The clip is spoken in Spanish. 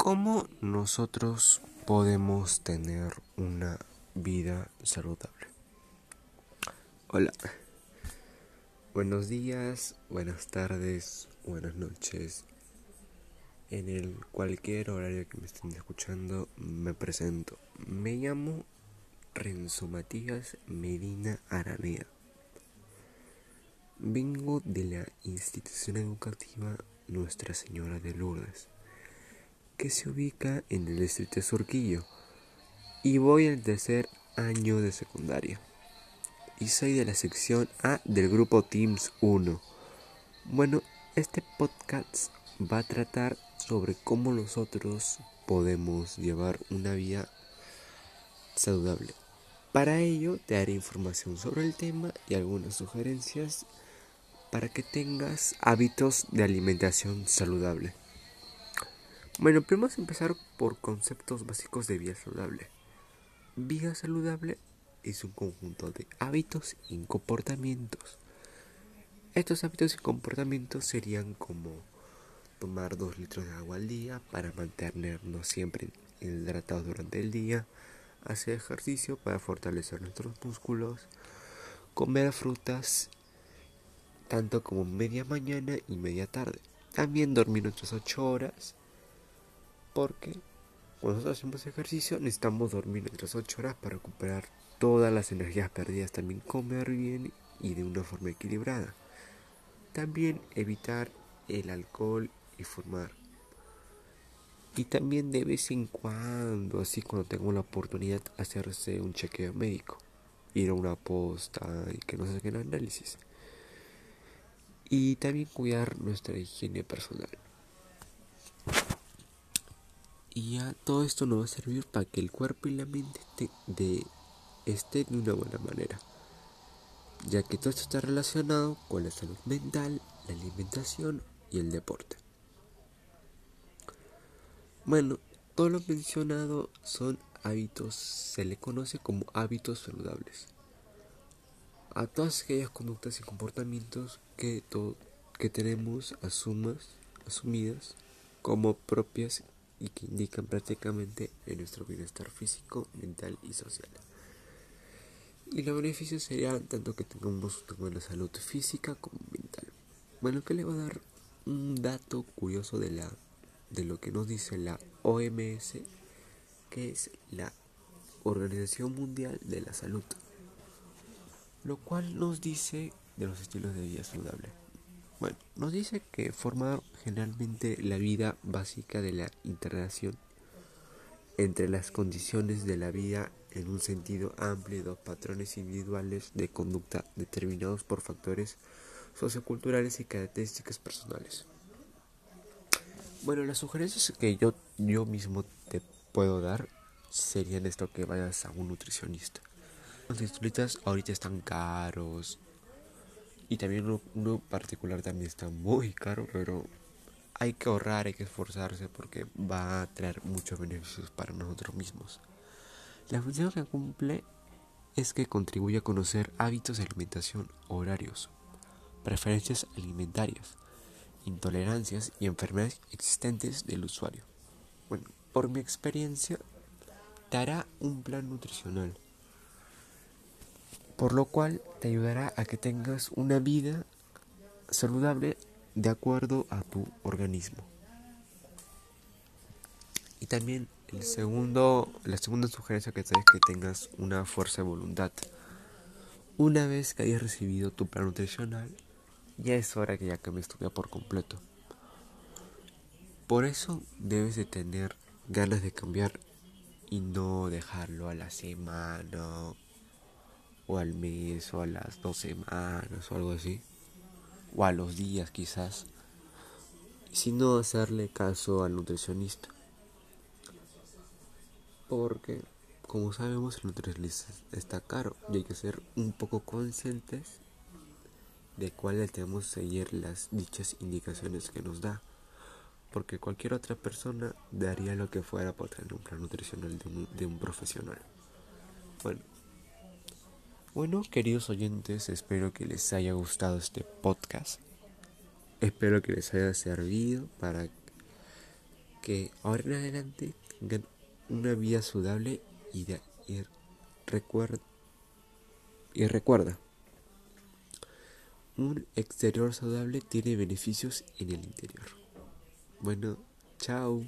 ¿Cómo nosotros podemos tener una vida saludable? Hola. Buenos días, buenas tardes, buenas noches. En el cualquier horario que me estén escuchando, me presento. Me llamo Renzo Matías Medina Aranea. Vengo de la institución educativa Nuestra Señora de Lourdes, que se ubica en el distrito de Surquillo, y voy al tercer año de secundaria. Y soy de la sección A del grupo Teams 1. Bueno, este podcast va a tratar sobre cómo nosotros podemos llevar una vida saludable. Para ello te daré información sobre el tema y algunas sugerencias para que tengas hábitos de alimentación saludable. Bueno, primero empezar por conceptos básicos de vida saludable. Vida saludable es un conjunto de hábitos y comportamientos. Estos hábitos y comportamientos serían como tomar 2 litros de agua al día para mantenernos siempre hidratados durante el día, hacer ejercicio para fortalecer nuestros músculos, comer frutas tanto como media mañana y media tarde. También dormir nuestras 8 horas, porque cuando nosotros hacemos ejercicio necesitamos dormir nuestras 8 horas para recuperar todas las energías perdidas. También comer bien y de una forma equilibrada. También evitar el alcohol y fumar. Y también de vez en cuando, así cuando tengo la oportunidad, hacerse un chequeo médico. Ir a una posta y que nos saquen análisis y también cuidar nuestra higiene personal. Y ya todo esto nos va a servir para que el cuerpo y la mente esté de, de una buena manera, ya que todo esto está relacionado con la salud mental, la alimentación y el deporte. Bueno, todo lo mencionado son hábitos, se le conoce como hábitos saludables a todas aquellas conductas y comportamientos que, que tenemos asumas, asumidas como propias y que indican prácticamente en nuestro bienestar físico, mental y social. Y los beneficios serían tanto que tengamos una buena salud física como mental. Bueno, que le voy a dar un dato curioso de la de lo que nos dice la OMS, que es la Organización Mundial de la Salud lo cual nos dice de los estilos de vida saludable. Bueno, nos dice que formar generalmente la vida básica de la interrelación entre las condiciones de la vida en un sentido amplio dos patrones individuales de conducta determinados por factores socioculturales y características personales. Bueno, las sugerencias que yo, yo mismo te puedo dar serían esto que vayas a un nutricionista. Los distritos ahorita están caros. Y también uno, particular también está muy caro, pero hay que ahorrar, hay que esforzarse porque va a traer muchos beneficios para nosotros mismos. La función que cumple es que contribuye a conocer hábitos de alimentación, horarios, preferencias alimentarias, intolerancias y enfermedades existentes del usuario. Bueno, por mi experiencia, dará un plan nutricional por lo cual te ayudará a que tengas una vida saludable de acuerdo a tu organismo. Y también el segundo, la segunda sugerencia que te es que tengas una fuerza de voluntad. Una vez que hayas recibido tu plan nutricional, ya es hora que ya cambies tu vida por completo. Por eso debes de tener ganas de cambiar y no dejarlo a la semana o al mes o a las dos semanas o algo así o a los días quizás sino hacerle caso al nutricionista. Porque como sabemos el nutricionista está caro y hay que ser un poco conscientes de cuáles tenemos que seguir las dichas indicaciones que nos da. Porque cualquier otra persona daría lo que fuera por tener un plan nutricional de un, de un profesional. Bueno bueno, queridos oyentes, espero que les haya gustado este podcast. Espero que les haya servido para que ahora en adelante tengan una vida saludable y, de, y, recuerda, y recuerda, un exterior saludable tiene beneficios en el interior. Bueno, chao.